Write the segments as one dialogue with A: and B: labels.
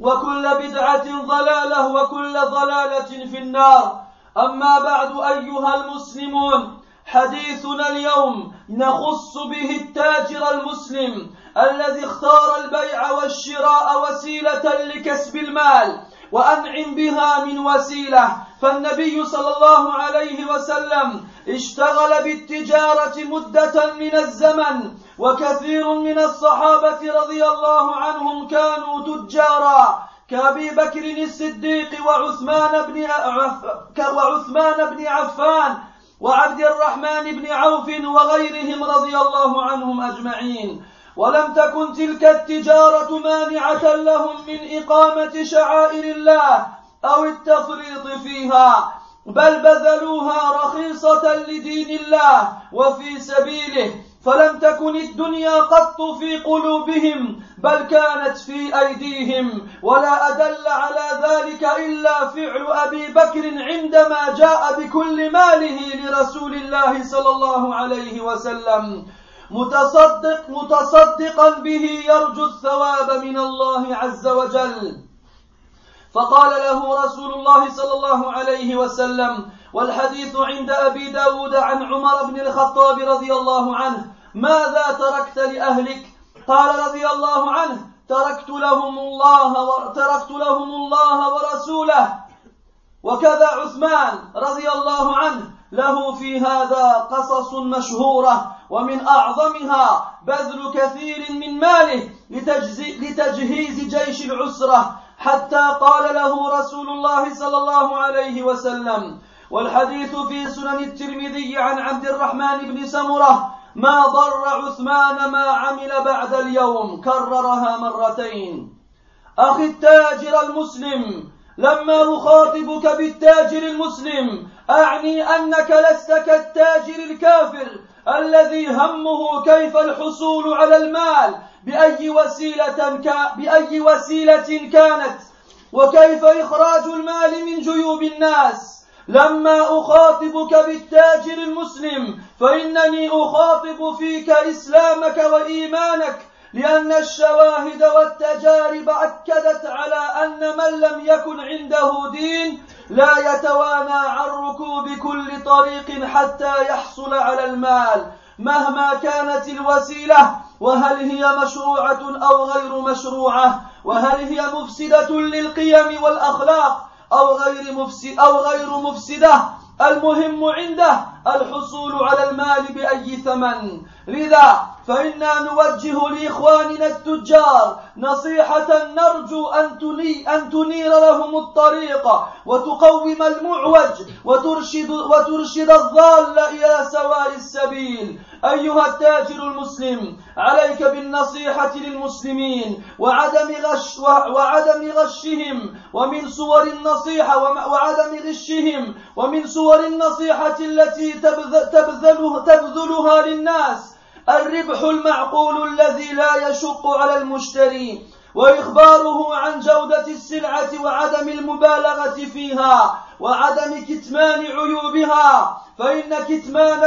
A: وكل بدعة ضلالة وكل ضلالة في النار أما بعد أيها المسلمون حديثنا اليوم نخص به التاجر المسلم الذي اختار البيع والشراء وسيلة لكسب المال وأنعم بها من وسيلة فالنبي صلى الله عليه وسلم اشتغل بالتجارة مدة من الزمن وكثير من الصحابة رضي الله عنهم كانوا تجارا كأبي بكر الصديق وعثمان بن وعثمان بن عفان وعبد الرحمن بن عوف وغيرهم رضي الله عنهم أجمعين ولم تكن تلك التجارة مانعة لهم من إقامة شعائر الله أو التفريط فيها بل بذلوها رخيصة لدين الله وفي سبيله فلم تكن الدنيا قط في قلوبهم بل كانت في أيديهم ولا أدل على ذلك إلا فعل أبي بكر عندما جاء بكل ماله لرسول الله صلى الله عليه وسلم متصدق متصدقا به يرجو الثواب من الله عز وجل فقال له رسول الله صلى الله عليه وسلم والحديث عند أبي داود عن عمر بن الخطاب رضي الله عنه ماذا تركت لأهلك قال رضي الله عنه تركت لهم الله و... تركت لهم الله ورسوله وكذا عثمان رضي الله عنه له في هذا قصص مشهورة ومن أعظمها بذل كثير من ماله لتجهيز جيش العسرة حتى قال له رسول الله صلى الله عليه وسلم والحديث في سنن الترمذي عن عبد الرحمن بن سمره ما ضر عثمان ما عمل بعد اليوم كررها مرتين اخي التاجر المسلم لما نخاطبك بالتاجر المسلم أعني أنك لست كالتاجر الكافر الذي همه كيف الحصول على المال بأي وسيلة, كا بأي وسيلة كانت وكيف إخراج المال من جيوب الناس لما أخاطبك بالتاجر المسلم فإنني أخاطب فيك إسلامك وإيمانك لأن الشواهد والتجارب أكدت على أن من لم يكن عنده دين لا يتوانى عن ركوب كل طريق حتى يحصل على المال مهما كانت الوسيلة وهل هي مشروعة أو غير مشروعة وهل هي مفسدة للقيم والأخلاق أو غير مفسد أو غير مفسدة المهم عنده الحصول على المال بأي ثمن لذا فإنا نوجه لإخواننا التجار نصيحة نرجو أن, تني أن تنير لهم الطريق وتقوم المعوج وترشد, وترشد الضال إلى سواء السبيل أيها التاجر المسلم عليك بالنصيحة للمسلمين وعدم غش وعدم غشهم ومن صور النصيحة وعدم غشهم ومن صور النصيحة التي تبذله تبذلها للناس الربح المعقول الذي لا يشق على المشتري وإخباره عن جودة السلعة وعدم المبالغة فيها وعدم كتمان عيوبها فإن كتمان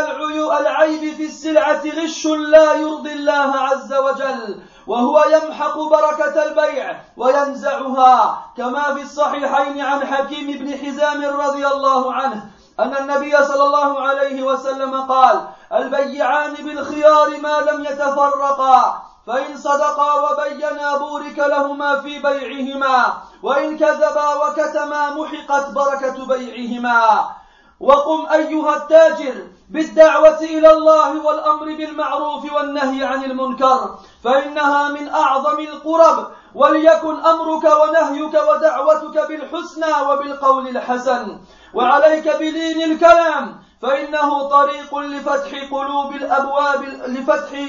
A: العيب في السلعة غش لا يرضي الله عز وجل وهو يمحق بركة البيع وينزعها كما في الصحيحين عن حكيم بن حزام رضي الله عنه أن النبي صلى الله عليه وسلم قال البيعان بالخيار ما لم يتفرقا فإن صدقا وبينا بورك لهما في بيعهما وإن كذبا وكتما محقت بركة بيعهما وقم أيها التاجر بالدعوة إلى الله والأمر بالمعروف والنهي عن المنكر فإنها من أعظم القرب وليكن أمرك ونهيك ودعوتك بالحسنى وبالقول الحسن وعليك بلين الكلام فإنه طريق لفتح قلوب الأبواب لفتح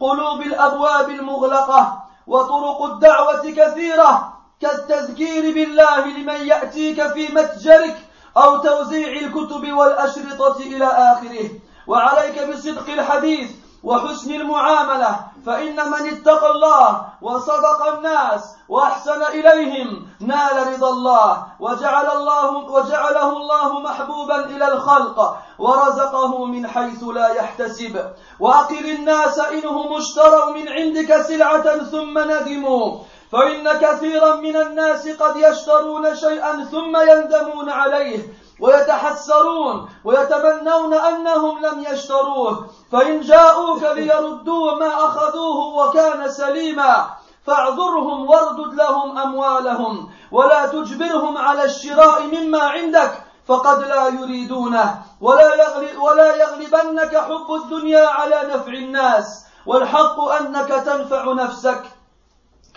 A: قلوب الأبواب المغلقة وطرق الدعوة كثيرة كالتذكير بالله لمن يأتيك في متجرك أو توزيع الكتب والأشرطة إلى آخره وعليك بصدق الحديث وحسن المعاملة فإن من اتقى الله وصدق الناس وأحسن إليهم نال رضا الله وجعل الله وجعله الله محبوبا إلى الخلق ورزقه من حيث لا يحتسب وأقر الناس إنهم اشتروا من عندك سلعة ثم ندموا فإن كثيرا من الناس قد يشترون شيئا ثم يندمون عليه ويتحسرون ويتمنون أنهم لم يشتروه فإن جاءوك ليردوا ما أخذوه وكان سليما فاعذرهم واردد لهم أموالهم ولا تجبرهم على الشراء مما عندك فقد لا يريدونه ولا, يغلب ولا يغلبنك حب الدنيا على نفع الناس والحق أنك تنفع نفسك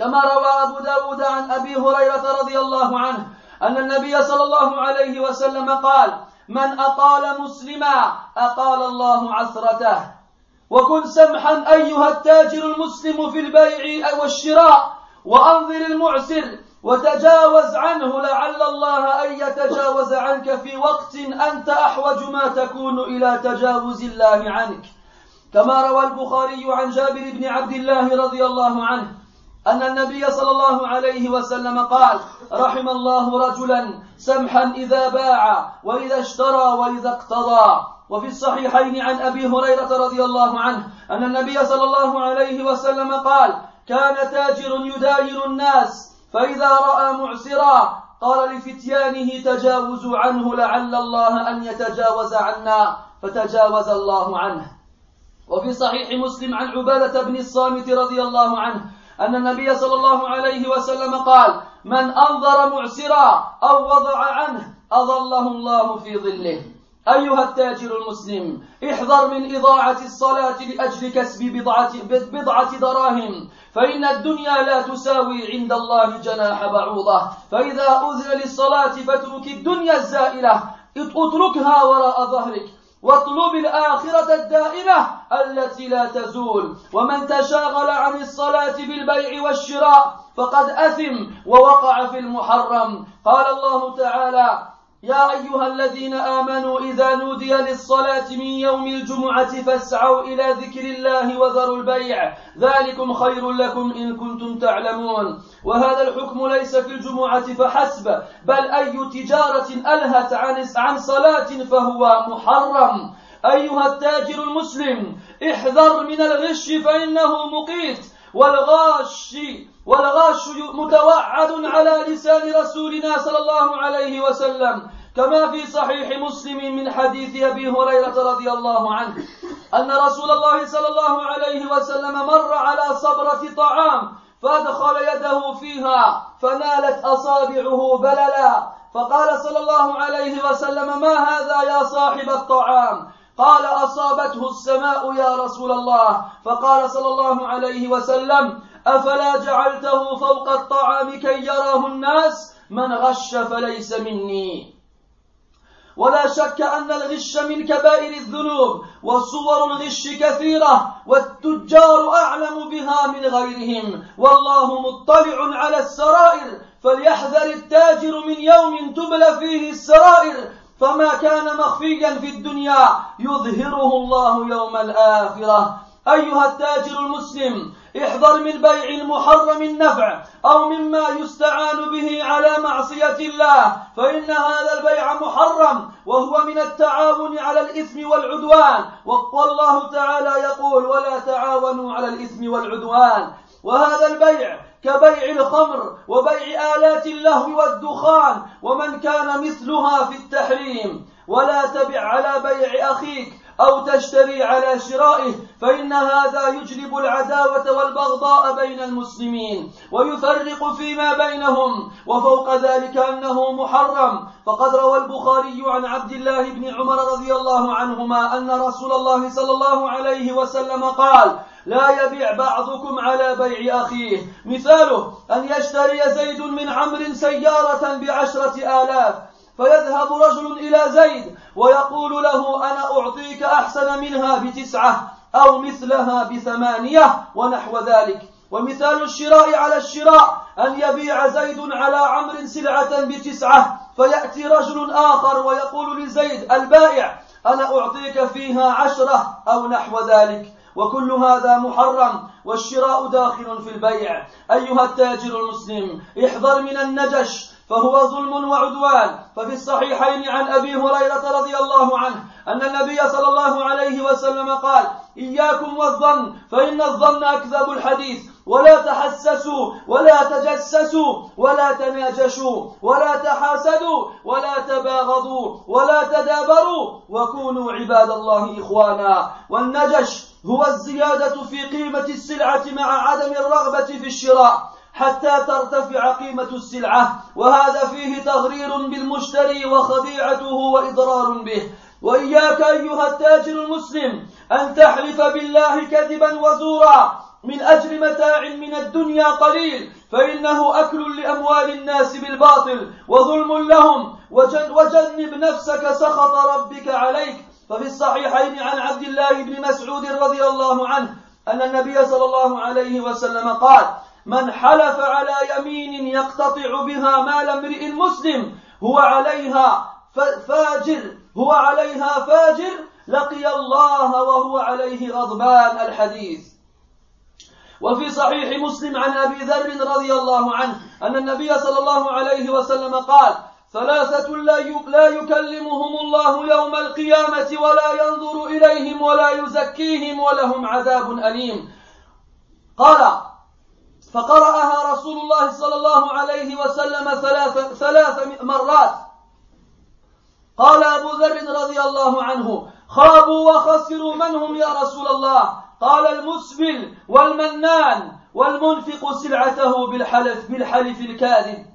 A: كما روى أبو داود عن أبي هريرة رضي الله عنه أن النبي صلى الله عليه وسلم قال من أطال مسلما أطال الله عثرته وكن سمحا أيها التاجر المسلم في البيع والشراء وأنظر المعسر وتجاوز عنه لعل الله أن يتجاوز عنك في وقت أنت أحوج ما تكون إلى تجاوز الله عنك كما روى البخاري عن جابر بن عبد الله رضي الله عنه أن النبي صلى الله عليه وسلم قال رحم الله رجلا سمحا إذا باع وإذا اشترى وإذا اقتضى وفي الصحيحين عن أبي هريرة رضي الله عنه أن النبي صلى الله عليه وسلم قال كان تاجر يداير الناس فإذا رأى معسرا قال لفتيانه تجاوزوا عنه لعل الله أن يتجاوز عنا فتجاوز الله عنه وفي صحيح مسلم عن عبادة بن الصامت رضي الله عنه أن النبي صلى الله عليه وسلم قال من أنظر معسرا أو وضع عنه أظله الله في ظله أيها التاجر المسلم احذر من إضاعة الصلاة لأجل كسب بضعة, بضعة دراهم فإن الدنيا لا تساوي عند الله جناح بعوضة فإذا أذن للصلاة فاترك الدنيا الزائلة اتركها وراء ظهرك واطلب الآخرة الدائمة التي لا تزول ومن تشاغل عن الصلاة بالبيع والشراء فقد أثم ووقع في المحرم قال الله تعالى يا أيها الذين آمنوا إذا نودي للصلاة من يوم الجمعة فاسعوا إلى ذكر الله وذروا البيع ذلكم خير لكم إن كنتم تعلمون وهذا الحكم ليس في الجمعة فحسب بل أي تجارة ألهت عن عن صلاة فهو محرم أيها التاجر المسلم احذر من الغش فإنه مقيت والغاش والغش متوعد على لسان رسولنا صلى الله عليه وسلم كما في صحيح مسلم من حديث أبي هريرة رضي الله عنه أن رسول الله صلى الله عليه وسلم مر على صبرة طعام فأدخل يده فيها فنالت أصابعه بللا فقال صلى الله عليه وسلم ما هذا يا صاحب الطعام قال أصابته السماء يا رسول الله فقال صلى الله عليه وسلم أفلا جعلته فوق الطعام كي يراه الناس من غش فليس مني ولا شك أن الغش من كبائر الذنوب وصور الغش كثيرة والتجار أعلم بها من غيرهم والله مطلع على السرائر فليحذر التاجر من يوم تبلى فيه السرائر فما كان مخفيا في الدنيا يظهره الله يوم الآخرة أيها التاجر المسلم احذر من بيع المحرم النفع أو مما يستعان به على معصية الله فإن هذا البيع محرم وهو من التعاون على الإثم والعدوان والله تعالى يقول ولا تعاونوا على الإثم والعدوان وهذا البيع كبيع الخمر وبيع آلات اللهو والدخان ومن كان مثلها في التحريم ولا تبع على بيع أخيك أو تشتري على شرائه فإن هذا يجلب العداوة والبغضاء بين المسلمين ويفرق فيما بينهم وفوق ذلك أنه محرم فقد روى البخاري عن عبد الله بن عمر رضي الله عنهما أن رسول الله صلى الله عليه وسلم قال لا يبيع بعضكم على بيع أخيه مثاله أن يشتري زيد من عمرو سيارة بعشرة آلاف فيذهب رجل إلى زيد ويقول له أنا أعطيك أحسن منها بتسعة أو مثلها بثمانية ونحو ذلك ومثال الشراء على الشراء أن يبيع زيد على عمر سلعة بتسعة فيأتي رجل آخر ويقول لزيد البائع أنا أعطيك فيها عشرة أو نحو ذلك وكل هذا محرم والشراء داخل في البيع أيها التاجر المسلم احذر من النجش فهو ظلم وعدوان ففي الصحيحين عن أبي هريرة رضي الله عنه أن النبي صلى الله عليه وسلم قال إياكم والظن فإن الظن أكذب الحديث ولا تحسسوا ولا تجسسوا ولا تناجشوا ولا تحاسدوا ولا تباغضوا ولا تدابروا وكونوا عباد الله إخوانا والنجش هو الزيادة في قيمة السلعة مع عدم الرغبة في الشراء حتى ترتفع قيمة السلعة وهذا فيه تغرير بالمشتري وخديعته وإضرار به وإياك أيها التاجر المسلم أن تحلف بالله كذبا وزورا من أجل متاع من الدنيا قليل فإنه أكل لأموال الناس بالباطل وظلم لهم وجنب نفسك سخط ربك عليك ففي الصحيحين عن عبد الله بن مسعود رضي الله عنه أن النبي صلى الله عليه وسلم قال من حلف على يمين يقتطع بها مال امرئ مسلم هو عليها فاجر هو عليها فاجر لقي الله وهو عليه غضبان الحديث وفي صحيح مسلم عن ابي ذر رضي الله عنه ان النبي صلى الله عليه وسلم قال ثلاثة لا يكلمهم الله يوم القيامة ولا ينظر إليهم ولا يزكيهم ولهم عذاب أليم قال فقرأها رسول الله صلى الله عليه وسلم ثلاث, ثلاث مرات قال أبو ذر رضي الله عنه خابوا وخسروا من هم يا رسول الله قال المسبل والمنان والمنفق سلعته بالحلف بالحلف الكاذب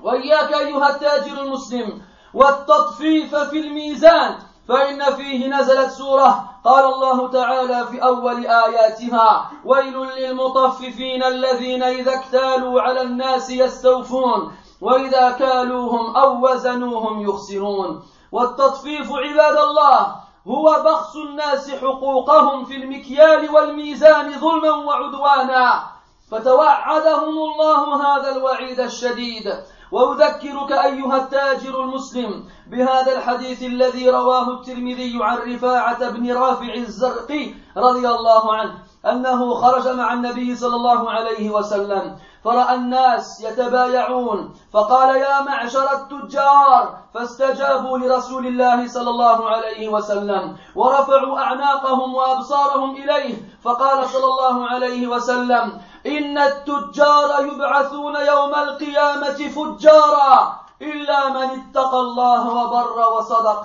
A: وإياك أيها التاجر المسلم والتطفيف في الميزان فإن فيه نزلت سورة قال الله تعالى في أول آياتها ويل للمطففين الذين إذا اكتالوا على الناس يستوفون وإذا كالوهم أو وزنوهم يخسرون والتطفيف عباد الله هو بخس الناس حقوقهم في المكيال والميزان ظلما وعدوانا فتوعدهم الله هذا الوعيد الشديد وأذكرك أيها التاجر المسلم بهذا الحديث الذي رواه الترمذي عن رفاعة بن رافع الزرقي رضي الله عنه أنه خرج مع النبي صلى الله عليه وسلم فرأى الناس يتبايعون فقال يا معشر التجار فاستجابوا لرسول الله صلى الله عليه وسلم ورفعوا أعناقهم وأبصارهم إليه فقال صلى الله عليه وسلم إن التجار يبعثون يوم القيامة فجارا إلا من اتقى الله وبر وصدق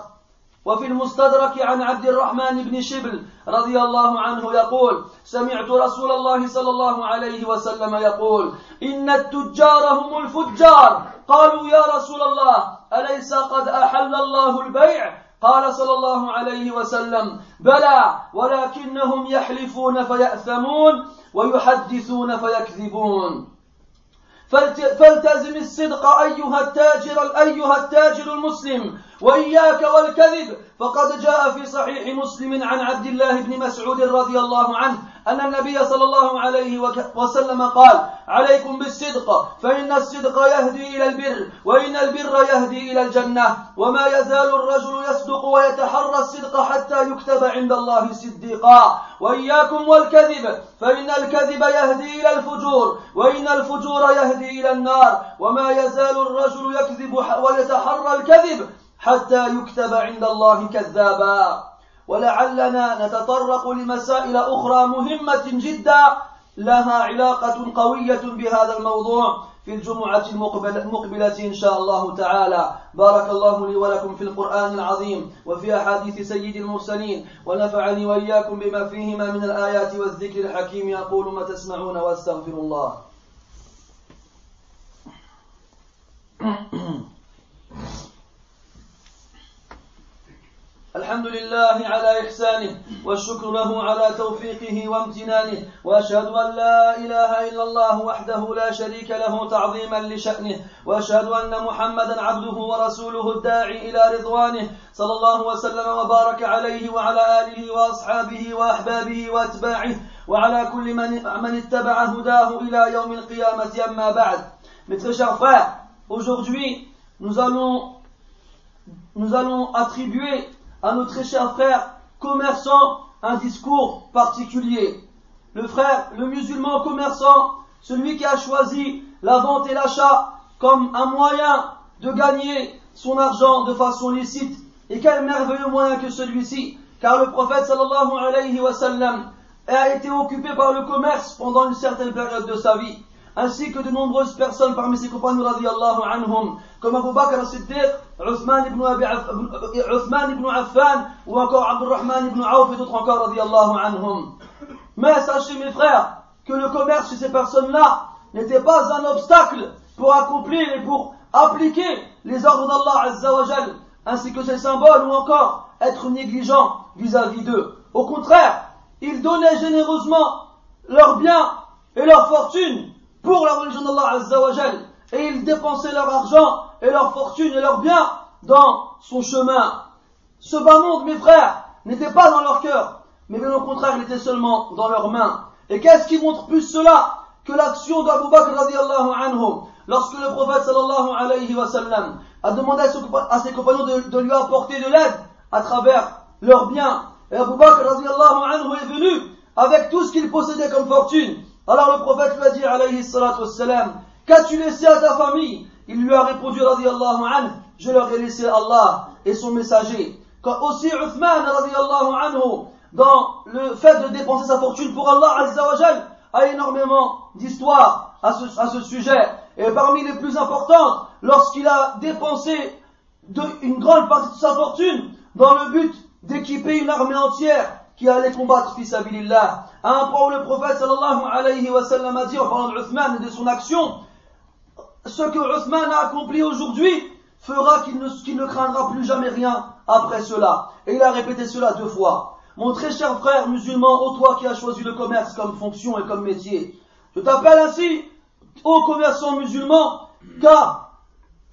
A: وفي المستدرك عن عبد الرحمن بن شبل رضي الله عنه يقول سمعت رسول الله صلى الله عليه وسلم يقول إن التجار هم الفجار قالوا يا رسول الله أليس قد أحل الله البيع قال صلى الله عليه وسلم بلى ولكنهم يحلفون فيأثمون ويحدثون فيكذبون فالتزم الصدق أيها التاجر أيها التاجر المسلم وإياك والكذب فقد جاء في صحيح مسلم عن عبد الله بن مسعود رضي الله عنه أن النبي صلى الله عليه وسلم قال عليكم بالصدق فإن الصدق يهدي إلى البر وإن البر يهدي إلى الجنة وما يزال الرجل يصدق ويتحرى الصدق حتى يكتب عند الله صديقا وإياكم والكذب فإن الكذب يهدي إلى الفجور وإن الفجور يهدي إلى النار وما يزال الرجل يكذب ويتحرى الكذب حتى يكتب عند الله كذابا ولعلنا نتطرق لمسائل أخرى مهمة جدا لها علاقة قوية بهذا الموضوع في الجمعة المقبلة إن شاء الله تعالى بارك الله لي ولكم في القرآن العظيم وفي أحاديث سيد المرسلين ونفعني وإياكم بما فيهما من الآيات والذكر الحكيم يقول ما تسمعون واستغفر الله الحمد لله على إحسانه والشكر له على توفيقه وامتنانه وأشهد أن لا إله إلا الله وحده لا شريك له تعظيما لشأنه وأشهد أن محمدا عبده ورسوله الداعي إلى رضوانه صلى الله وسلم وبارك عليه وعلى آله وأصحابه وأحبابه وأتباعه وعلى كل من, من اتبع هداه إلى يوم القيامة أما بعد Mes très aujourd'hui, nous allons, nous allons attribuer à notre très chers frères un discours particulier. Le frère, le musulman commerçant, celui qui a choisi la vente et l'achat comme un moyen de gagner son argent de façon licite. Et quel merveilleux moyen que celui-ci, car le prophète sallallahu alayhi wa sallam a été occupé par le commerce pendant une certaine période de sa vie ainsi que de nombreuses personnes parmi ses compagnons anhum, comme Abu Bakr al-Siddiq, Uthman ibn, Affan, ou encore Abdurrahman ibn Auf et d'autres encore anhum. Mais sachez mes frères, que le commerce chez ces personnes-là n'était pas un obstacle pour accomplir et pour appliquer les ordres d'Allah ainsi que ses symboles ou encore être négligent vis-à-vis d'eux. Au contraire, ils donnaient généreusement leurs biens et leurs fortunes pour la religion d'Allah Azzawajal, et ils dépensaient leur argent et leur fortune et leurs biens dans son chemin. Ce bas monde, mes frères, n'était pas dans leur cœur, mais bien au contraire, il était seulement dans leurs mains. Et qu'est-ce qui montre plus cela que l'action d'Abu Bakr radiallahu anhu, lorsque le prophète sallallahu alayhi wa a demandé à ses compagnons de, lui apporter de l'aide à travers leurs biens. Et Abu Bakr radiallahu anhu est venu avec tout ce qu'il possédait comme fortune alors le prophète lui a dit, alayhi qu'as-tu laissé à ta famille Il lui a répondu, radiallahu anhu, je leur ai laissé Allah et son messager. Quand aussi Uthman, radiallahu anhu, dans le fait de dépenser sa fortune pour Allah, a énormément d'histoires à ce, sujet. Et parmi les plus importantes, lorsqu'il a dépensé une grande partie de sa fortune dans le but d'équiper une armée entière qui allait combattre fils abilillah. À un point où le prophète sallallahu alayhi wa sallam a dit en parlant d'Uthman et de son action, ce que Uthman a accompli aujourd'hui fera qu'il ne, ne craindra plus jamais rien après cela. Et il a répété cela deux fois. Mon très cher frère musulman, ô toi qui as choisi le commerce comme fonction et comme métier, je t'appelle ainsi, ô commerçant musulman, car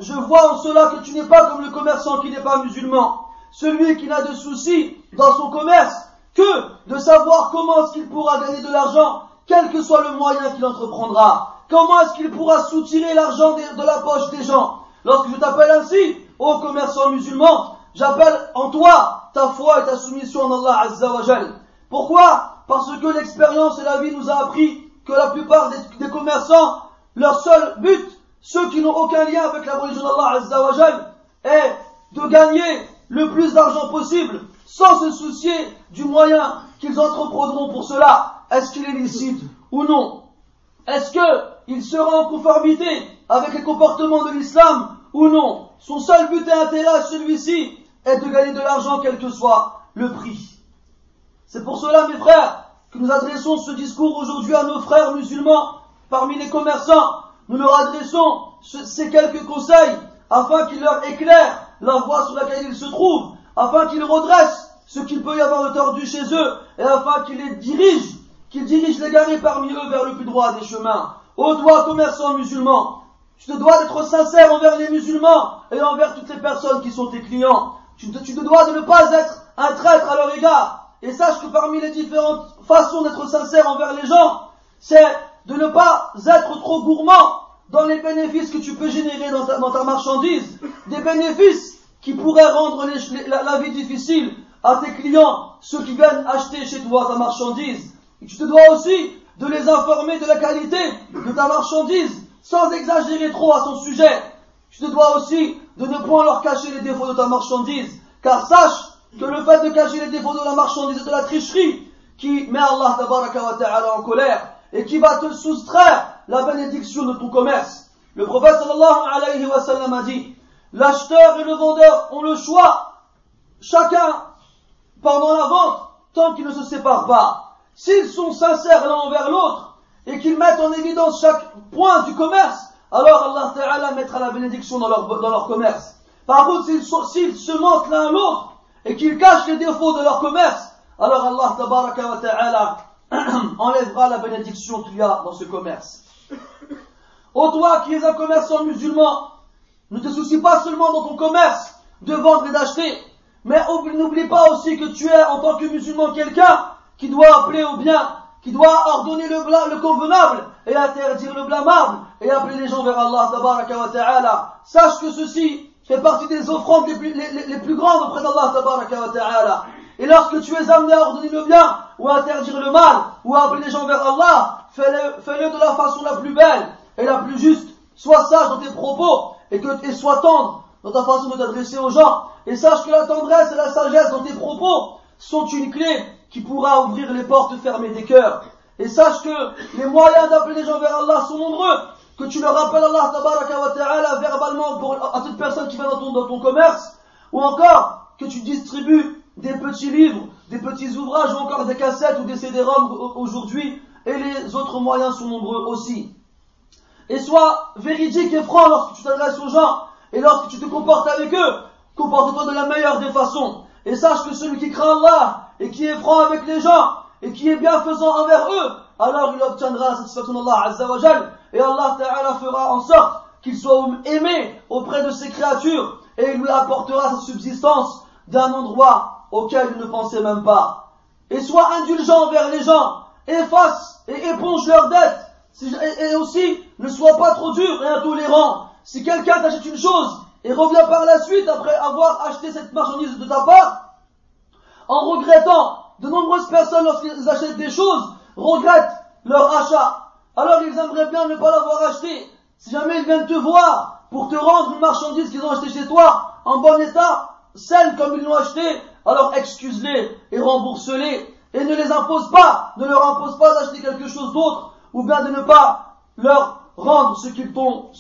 A: je vois en cela que tu n'es pas comme le commerçant qui n'est pas musulman, celui qui n'a de soucis dans son commerce que de savoir comment est-ce qu'il pourra gagner de l'argent, quel que soit le moyen qu'il entreprendra. Comment est-ce qu'il pourra soutirer l'argent de la poche des gens Lorsque je t'appelle ainsi, ô commerçant musulman, j'appelle en toi ta foi et ta soumission en Allah Azza wa Pourquoi Parce que l'expérience et la vie nous a appris que la plupart des, commerçants, leur seul but, ceux qui n'ont aucun lien avec la religion d'Allah Azza wa est de gagner le plus d'argent possible sans se soucier du moyen qu'ils entreprendront pour cela, est-ce qu'il est licite ou non Est-ce qu'il sera en conformité avec les comportements de l'islam ou non Son seul but et intérêt celui-ci est de gagner de l'argent quel que soit le prix. C'est pour cela, mes frères, que nous adressons ce discours aujourd'hui à nos frères musulmans parmi les commerçants. Nous leur adressons ces quelques conseils afin qu'ils leur éclairent la voie sur laquelle ils se trouvent afin qu'ils redressent ce qu'il peut y avoir de tordu chez eux, et afin qu'ils les dirigent, qu'ils dirigent les garés parmi eux vers le plus droit des chemins. Ô toi, commerçant musulman, tu te dois d'être sincère envers les musulmans et envers toutes les personnes qui sont tes clients. Tu te, dois de ne pas être un traître à leur égard. Et sache que parmi les différentes façons d'être sincère envers les gens, c'est de ne pas être trop gourmand dans les bénéfices que tu peux générer dans ta marchandise, des bénéfices qui pourrait rendre la, vie difficile à tes clients, ceux qui viennent acheter chez toi ta marchandise. tu te dois aussi de les informer de la qualité de ta marchandise, sans exagérer trop à son sujet. Tu te dois aussi de ne point leur cacher les défauts de ta marchandise, car sache que le fait de cacher les défauts de la marchandise et de la tricherie qui met Allah wa en colère et qui va te soustraire la bénédiction de ton commerce. Le prophète sallallahu alayhi wa sallam a dit L'acheteur et le vendeur ont le choix, chacun, pendant la vente, tant qu'ils ne se séparent pas. S'ils sont sincères l'un envers l'autre et qu'ils mettent en évidence chaque point du commerce, alors Allah Ta'ala mettra la bénédiction dans leur, commerce. Par contre, s'ils se mentent l'un à l'autre et qu'ils cachent les défauts de leur commerce, alors Allah Ta'ala enlèvera la bénédiction qu'il y a dans ce commerce. Ô toi qui es un commerçant musulman, ne te soucie pas seulement dans ton commerce de vendre et d'acheter, mais n'oublie pas aussi que tu es en tant que musulman quelqu'un qui doit appeler au bien, qui doit ordonner le, le convenable et interdire le blâmable et appeler les gens vers Allah Sache que ceci fait partie des offrandes les plus, grandes auprès d'Allah Et lorsque tu es amené à ordonner le bien ou à interdire le mal ou à appeler les gens vers Allah, fais-le de la façon la plus belle et la plus juste. Sois sage dans tes propos et que et sois tendre dans ta façon de t'adresser aux gens. Et sache que la tendresse et la sagesse dans tes propos sont une clé qui pourra ouvrir les portes fermées des cœurs. Et sache que les moyens d'appeler les gens vers Allah sont nombreux. Que tu leur rappelles Allah wa ta'ala verbalement pour, à toute personne qui vient dans ton, dans ton commerce. Ou encore que tu distribues des petits livres, des petits ouvrages ou encore des cassettes ou des CD-ROM aujourd'hui. Et les autres moyens sont nombreux aussi et sois véridique et franc lorsque tu t'adresses aux gens et lorsque tu te comportes avec eux. Comporte-toi de la meilleure des façons. Et sache que celui qui craint Allah et qui est franc avec les gens et qui est bienfaisant envers eux, alors il obtiendra la satisfaction d'Allah Azzawajal et Allah fera en sorte qu'il soit aimé auprès de ses créatures et il lui apportera sa subsistance d'un endroit auquel il ne pensait même pas. Et sois indulgent envers les gens, efface et éponge leurs dettes et aussi, ne sois pas trop dur et intolérant. Si quelqu'un t'achète une chose et revient par la suite après avoir acheté cette marchandise de ta part, en regrettant, de nombreuses personnes lorsqu'ils achètent des choses regrettent leur achat. Alors ils aimeraient bien ne pas l'avoir acheté. Si jamais ils viennent te voir pour te rendre une marchandise qu'ils ont achetée chez toi en bon état, saine comme ils l'ont achetée, alors excuse-les et rembourse-les et ne les impose pas, ne leur impose pas d'acheter quelque chose d'autre ou bien de ne pas leur rendre ce qu'ils t'ont,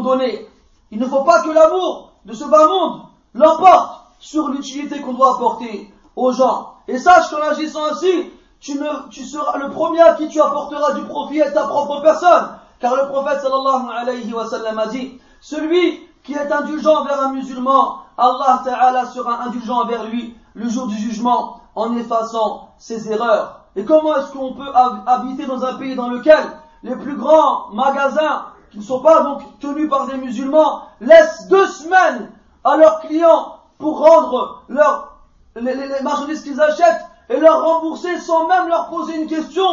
A: donné. Il ne faut pas que l'amour de ce bas monde l'emporte sur l'utilité qu'on doit apporter aux gens. Et sache qu'en agissant ainsi, tu, seras le premier à qui tu apporteras du profit à ta propre personne. Car le prophète sallallahu alayhi wa sallam a dit, celui qui est indulgent vers un musulman, Allah ta'ala sera indulgent envers lui le jour du jugement en effaçant ses erreurs. Et comment est-ce qu'on peut habiter dans un pays dans lequel les plus grands magasins, qui ne sont pas donc tenus par des musulmans, laissent deux semaines à leurs clients pour rendre les, marchandises qu'ils achètent et leur rembourser sans même leur poser une question,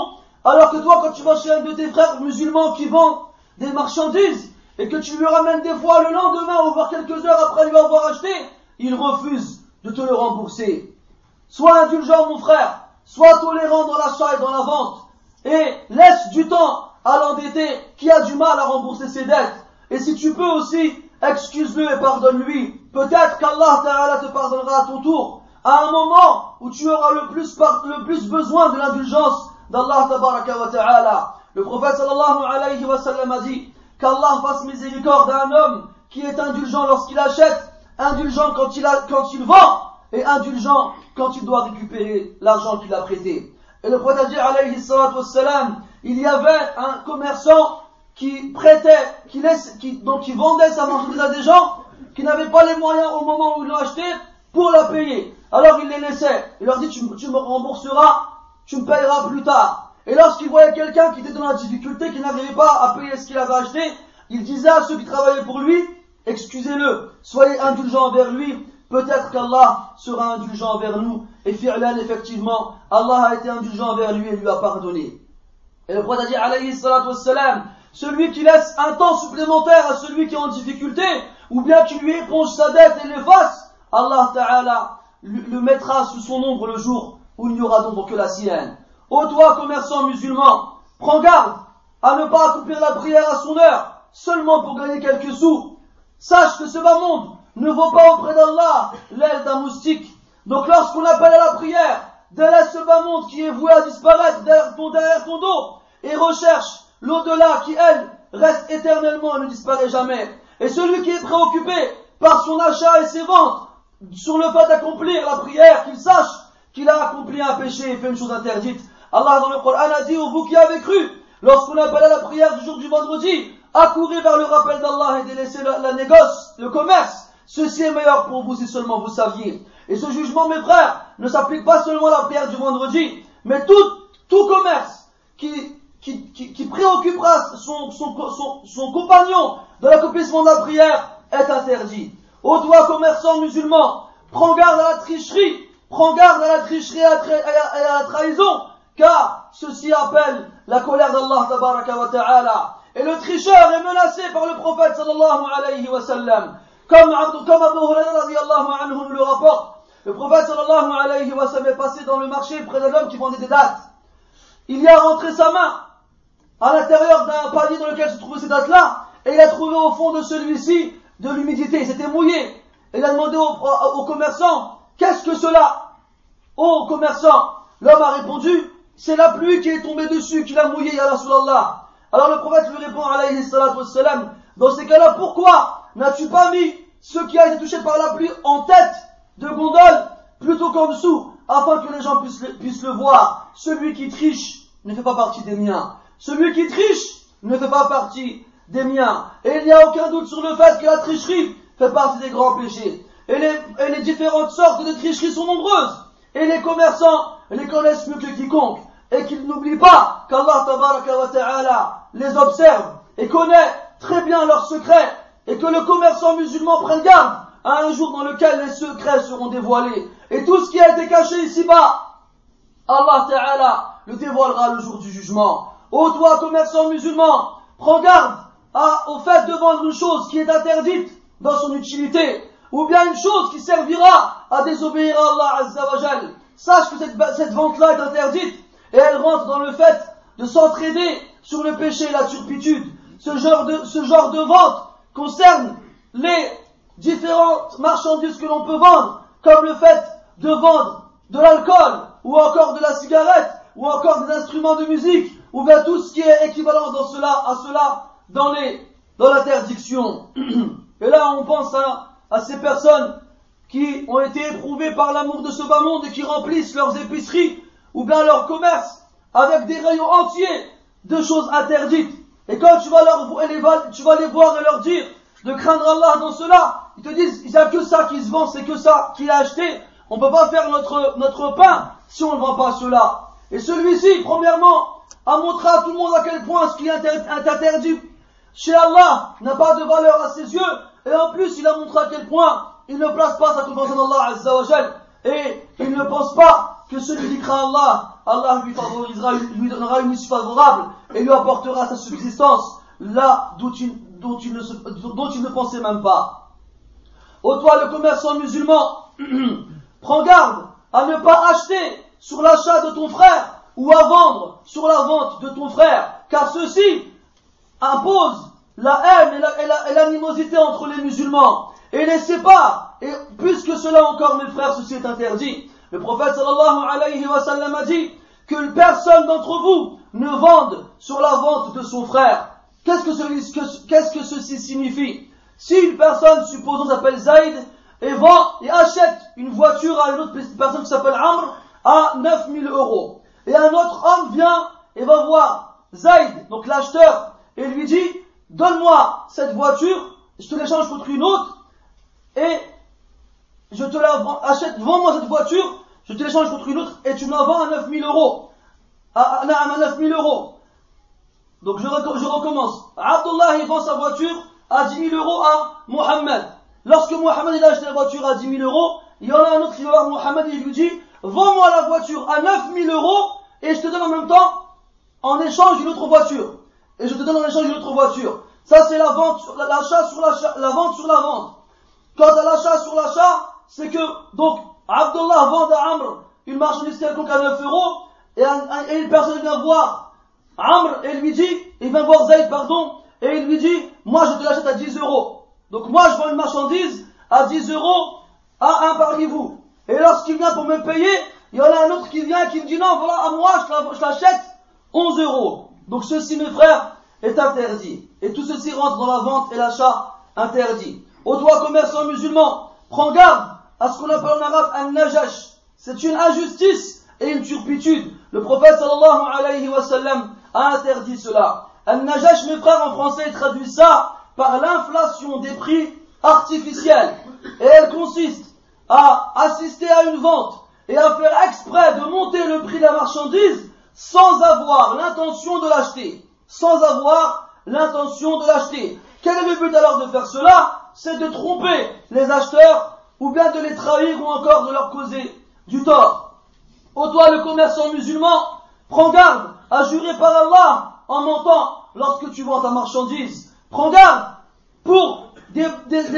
A: alors que toi, quand tu vas chez un de tes frères musulmans qui vend des marchandises, et que tu lui ramènes des fois le lendemain ou voire quelques heures après lui avoir acheté, il refuse de te le rembourser. Sois indulgent, mon frère. Sois tolérant dans l'achat et dans la vente. Et laisse du temps à l'endetté qui a du mal à rembourser ses dettes. Et si tu peux aussi, excuse-le et pardonne-lui. Peut-être qu'Allah Ta'ala te pardonnera à ton tour. À un moment où tu auras le plus, besoin de l'indulgence d'Allah Ta'ala. Le prophète sallallahu alayhi wa sallam a dit qu'Allah fasse miséricorde à un homme qui est indulgent lorsqu'il achète, indulgent quand il, a, quand il vend et indulgent quand il doit récupérer l'argent qu'il a prêté. Et le prophète alayhi wassalam, il y avait un commerçant qui prêtait, qui, laisse, qui donc qui vendait sa marchandise à des gens qui n'avaient pas les moyens au moment où ils l'ont acheté pour la payer. Alors il les laissait. Il leur dit, tu, tu me rembourseras, tu me payeras plus tard. Et lorsqu'il voyait quelqu'un qui était dans la difficulté, qui n'arrivait pas à payer ce qu'il avait acheté, il disait à ceux qui travaillaient pour lui, excusez-le, soyez indulgent envers lui, Peut-être qu'Allah sera indulgent envers nous, et Firlan, effectivement, Allah a été indulgent envers lui et lui a pardonné. Et le prophète a dit, celui qui laisse un temps supplémentaire à celui qui est en difficulté, ou bien qui lui éponge sa dette et l'efface, Allah Ta'ala le mettra sous son ombre le jour où il n'y aura d'ombre que la sienne. Ô toi, commerçant musulman, prends garde à ne pas couper la prière à son heure, seulement pour gagner quelques sous. Sache que ce bas monde ne vaut pas auprès d'Allah l'aile d'un moustique. Donc lorsqu'on appelle à la prière, délaisse ce bas monde qui est voué à disparaître derrière ton, dos et recherche l'au-delà qui, elle, reste éternellement et ne disparaît jamais. Et celui qui est préoccupé par son achat et ses ventes sur le fait d'accomplir la prière, qu'il sache qu'il a accompli un péché et fait une chose interdite. Allah dans le Coran a dit, aux vous qui avez cru, lorsqu'on appelle à la prière du jour du vendredi, accourez vers le rappel d'Allah et délaissez la, la négoce, le commerce, Ceci est meilleur pour vous si seulement vous saviez. Et ce jugement, mes frères, ne s'applique pas seulement à la prière du vendredi, mais tout, commerce qui, qui, préoccupera son, compagnon de l'accomplissement de la prière est interdit. Ô toi, commerçant musulman, prends garde à la tricherie, prends garde à la tricherie et à, la trahison, car ceci appelle la colère d'Allah wa ta'ala. Et le tricheur est menacé par le prophète sallallahu alayhi wa sallam. Comme, Abu Hurairah le rapporte, le prophète sallallahu alayhi wa sallam est passé dans le marché près d'un homme qui vendait des dates. Il y a rentré sa main à l'intérieur d'un panier dans lequel se trouvaient ces dates-là, et il a trouvé au fond de celui-ci de l'humidité, il s'était mouillé. il a demandé au, commerçant, qu'est-ce que cela Ô commerçant, l'homme a répondu, c'est la pluie qui est tombée dessus, qui l'a mouillé, ya Rasulallah. Alors le prophète lui répond, alayhi salatu dans ces cas-là, pourquoi n'as-tu pas mis ce qui a été touché par la pluie en tête de gondole plutôt qu'en dessous, afin que les gens puissent le, voir. Celui qui triche ne fait pas partie des miens. Celui qui triche ne fait pas partie des miens. Et il n'y a aucun doute sur le fait que la tricherie fait partie des grands péchés. Et les, différentes sortes de tricheries sont nombreuses. Et les commerçants les connaissent mieux que quiconque. Et qu'ils n'oublient pas qu'Allah les observe et connaît très bien leurs secrets et que le commerçant musulman prenne garde à un jour dans lequel les secrets seront dévoilés et tout ce qui a été caché ici-bas, Allah Ta'ala le dévoilera le jour du jugement. Ô toi, commerçant musulman, prends garde à, ah, au fait de vendre une chose qui est interdite dans son utilité, ou bien une chose qui servira à désobéir à Allah Azzawajal. Sache que cette, vente-là est interdite, et elle rentre dans le fait de s'entraider sur le péché et la turpitude. ce genre de vente concerne les différentes marchandises que l'on peut vendre, comme le fait de vendre de l'alcool, ou encore de la cigarette, ou encore des instruments de musique, ou bien tout ce qui est équivalent dans cela, à cela dans, l'interdiction. Et là, on pense à, à ces personnes qui ont été éprouvées par l'amour de ce bas monde et qui remplissent leurs épiceries ou bien leurs commerces avec des rayons entiers de choses interdites. Et quand tu vas, leur, les, tu vas les voir et leur dire de craindre Allah dans cela, ils te disent, il n'y a que ça qui se vend, c'est que ça qu'il a acheté. On ne peut pas faire notre, notre pain si on ne vend pas cela. Et celui-ci, premièrement, a montré à tout le monde à quel point ce qui est interdit chez Allah n'a pas de valeur à ses yeux. Et en plus, il a montré à quel point il ne place pas sa confiance en Allah Et il ne pense pas que celui qui craint Allah, Allah lui favorisera, lui donnera une issue favorable et lui apportera sa subsistance là dont il, ne, pensait même pas. Ô toi, le commerçant musulman, prends garde à ne pas acheter sur l'achat de ton frère ou à vendre sur la vente de ton frère, car ceci impose la haine et l'animosité entre les musulmans et les sépare. Et puisque cela encore, mes frères, ceci est interdit. Le prophète sallallahu alayhi wa sallam a dit que personne d'entre vous ne vende sur la vente de son frère. Qu'est-ce que, ceci signifie Si une personne, supposons, s'appelle Zaïd et vend et achète une voiture à une autre personne qui s'appelle Amr à 9000 euros, et un autre homme vient et va voir Zaid, donc l'acheteur, et lui dit, donne-moi cette voiture, je te l'échange contre une autre, et je te la achète, vends-moi cette voiture je t'échange contre une autre et tu m'en vends à 9000 euros. À, à, 9000 euros. Donc je, recommence. Abdullah il vend sa voiture à 10 000 euros à Mohamed. Lorsque Mohamed il a acheté la voiture à 10 000 euros, il y en a un autre qui va voir Mohamed et il lui dit Vends-moi la voiture à 9000 euros et je te donne en même temps en échange une autre voiture. Et je te donne en échange une autre voiture. Ça c'est la vente, l'achat sur la vente sur la vente. Quant à l'achat sur l'achat, c'est que donc Abdullah vend à Amr une marchandise quelconque à 9 euros, et, une personne vient voir Amr et lui dit, il vient voir Zayd, pardon, et il lui dit, moi je te l'achète à 10 euros. Donc moi je vends une marchandise à 10 euros à un parmi vous. Et lorsqu'il vient pour me payer, il y en a un autre qui vient qui me dit, non, voilà, à moi je l'achète 11 euros. Donc ceci, mes frères, est interdit. Et tout ceci rentre dans la vente et l'achat interdit. aux toi, commerçant musulman, prends garde à ce qu'on appelle en arabe un najash. C'est une injustice et une turpitude. Le prophète sallallahu alayhi wa sallam a interdit cela. Un najash, mes frères, en français, traduit ça par l'inflation des prix artificiels. Et elle consiste à assister à une vente et à faire exprès de monter le prix de la marchandise sans avoir l'intention de l'acheter. Sans avoir l'intention de l'acheter. Quel est le but alors de faire cela C'est de tromper les acheteurs ou bien de les trahir ou encore de leur causer du tort. Ô toi le commerçant musulman, prends garde à jurer par Allah en mentant lorsque tu vends ta marchandise. Prends garde pour des,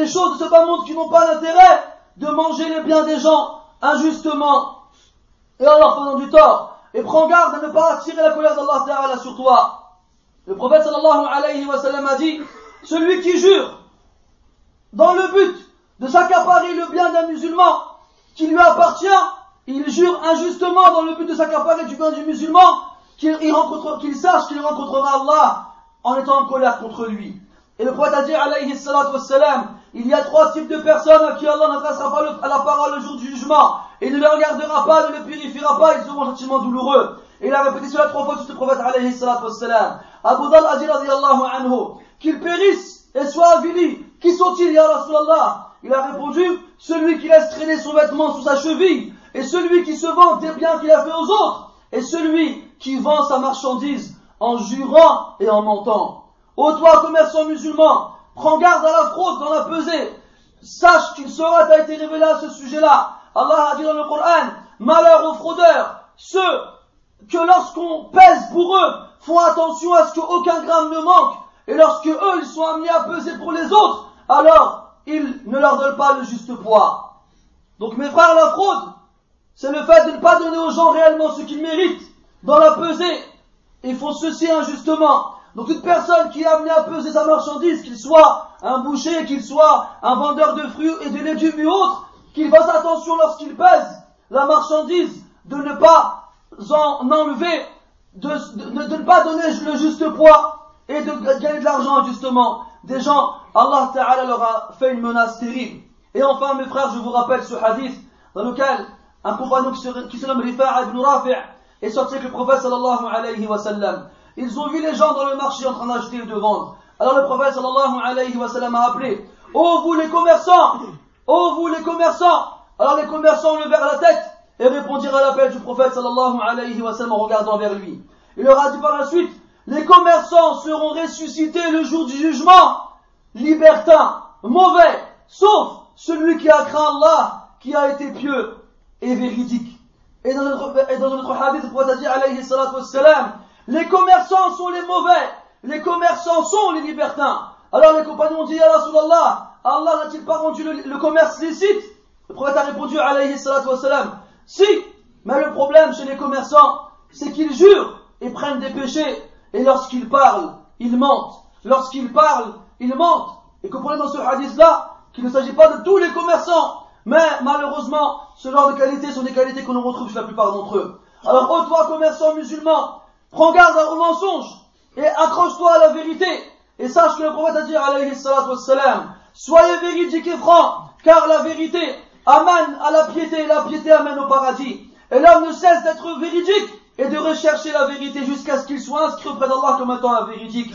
A: choses de ce bas monde qui n'ont pas l'intérêt de manger les biens des gens injustement et en leur faisant du tort. Et prends garde à ne pas attirer la colère d'Allah sur toi. Le prophète sallallahu alayhi wa sallam a dit, celui qui jure dans le but de s'accaparer le bien d'un musulman qui lui appartient, il jure injustement dans le but de s'accaparer du bien du musulman, qu'il qu'il sache qu'il rencontrera Allah en étant en colère contre lui. Et le prophète a dit, il y a trois types de personnes à qui Allah n'adressera pas à la parole le jour du jugement. Et ne les regardera pas, ne les purifiera pas, ils seront gentiment douloureux. Et il a répété cela trois fois sur le prophète Abu qu'ils périssent et soient avilis. Qui sont-ils, ya Allah. Il a répondu, celui qui laisse traîner son vêtement sous sa cheville, et celui qui se vante des biens qu'il a fait aux autres, et celui qui vend sa marchandise en jurant et en mentant. Ô toi, commerçant musulman, prends garde à la fraude dans la pesée. Sache qu'il sera a été révélé à ce sujet-là. Allah a dit dans le Coran, malheur aux fraudeurs, ceux que lorsqu'on pèse pour eux, font attention à ce qu'aucun gramme ne manque, et lorsque eux, ils sont amenés à peser pour les autres, alors ils ne leur donnent pas le juste poids. Donc mes frères, la fraude, c'est le fait de ne pas donner aux gens réellement ce qu'ils méritent dans la pesée. Ils font ceci injustement. Donc toute personne qui est amenée à peser sa marchandise, qu'il soit un boucher, qu'il soit un vendeur de fruits et de légumes ou autre, qu'il fasse attention lorsqu'il pèse la marchandise de ne pas en enlever, de ne pas donner le juste poids et de gagner de l'argent justement. Des gens, Allah Ta'ala leur a fait une menace terrible. Et enfin, mes frères, je vous rappelle ce hadith dans lequel un compagnon qui se nomme Rifa'a ibn Rafi' est sorti avec le prophète sallallahu alayhi wa sallam. Ils ont vu les gens dans le marché en train d'acheter et de vendre. Alors le prophète sallallahu alayhi wa sallam a appelé Oh vous les commerçants Oh vous les commerçants Alors les commerçants levèrent la tête et répondirent à l'appel du prophète sallallahu alayhi wa sallam en regardant vers lui. Il leur a dit par la suite les commerçants seront ressuscités le jour du jugement, libertins, mauvais, sauf celui qui a craint Allah, qui a été pieux et véridique. Et dans notre, habit, dans notre hadith, le prophète dit, alayhi salatu wassalam, les commerçants sont les mauvais, les commerçants sont les libertins. Alors les compagnons ont dit, Ya Allah n'a-t-il pas rendu le, commerce licite Le prophète a répondu, alayhi salatu wassalam, si, mais le problème chez les commerçants, c'est qu'ils jurent et prennent des péchés et lorsqu'il parle, il mentent. Lorsqu'il parle, il mentent. Et comprenez dans ce hadith-là qu'il ne s'agit pas de tous les commerçants. Mais malheureusement, ce genre de qualités sont des qualités que l'on retrouve chez la plupart d'entre eux. Alors, ô toi, commerçant musulman, prends garde vos mensonges et accroche-toi à la vérité. Et sache que le prophète a dit, alayhi salatu soyez véridique et franc, car la vérité amène à la piété et la piété amène au paradis. Et l'homme ne cesse d'être véridique et de rechercher la vérité jusqu'à ce qu'il soit inscrit auprès d'Allah comme étant un véridique.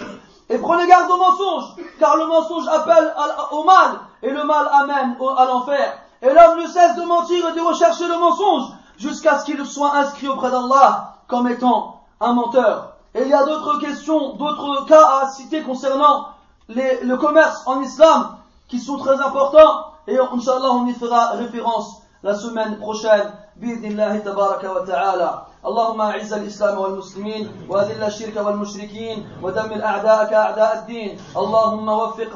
A: Et prenez garde au mensonge, car le mensonge appelle au mal, et le mal amène à l'enfer. Et l'homme ne cesse de mentir et de rechercher le mensonge, jusqu'à ce qu'il soit inscrit auprès d'Allah comme étant un menteur. Et il y a d'autres questions, d'autres cas à citer concernant le commerce en islam, qui sont très importants, et Inch'Allah on y fera référence la semaine prochaine. بإذن الله wa ta'ala اللهم أعز الإسلام والمسلمين وأذل الشرك والمشركين ودمر أعداءك أعداء الدين اللهم وفق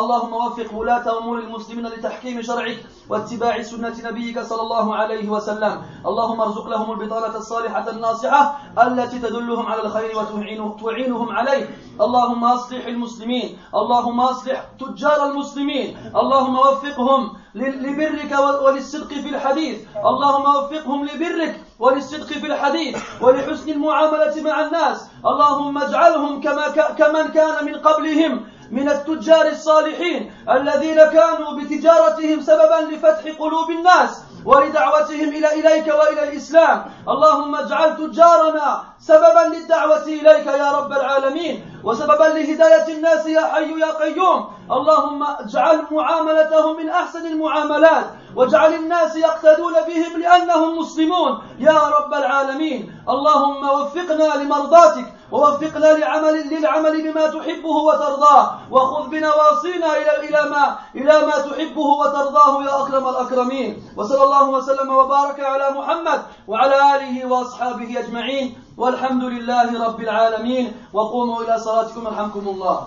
A: اللهم وفق ولاة أمور المسلمين لتحكيم شرعك واتباع سنة نبيك صلى الله عليه وسلم اللهم ارزق لهم البطانة الصالحة الناصعة التي تدلهم على الخير وتعينهم عليه اللهم أصلح المسلمين اللهم أصلح تجار المسلمين اللهم وفقهم لبرك وللصدق في الحديث اللهم وفقهم لبرك وللصدق في الحديث ولحسن المعاملة مع الناس اللهم اجعلهم كما كمن كان من قبلهم من التجار الصالحين الذين كانوا بتجارتهم سببا لفتح قلوب الناس ولدعوتهم الى اليك والى الاسلام، اللهم اجعل تجارنا سببا للدعوه اليك يا رب العالمين، وسببا لهدايه الناس يا حي يا قيوم، اللهم اجعل معاملتهم من احسن المعاملات، واجعل الناس يقتدون بهم لأنهم مسلمون يا رب العالمين اللهم وفقنا لمرضاتك ووفقنا لعمل للعمل بما تحبه وترضاه وخذ بنواصينا الى الى ما الى ما تحبه وترضاه يا اكرم الاكرمين وصلى الله وسلم وبارك على محمد وعلى اله واصحابه اجمعين والحمد لله رب العالمين وقوموا الى صلاتكم يرحمكم الله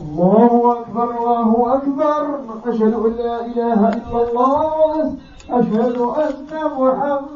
A: الله أكبر الله أكبر أشهد أن لا إله إلا الله أشهد أن محمد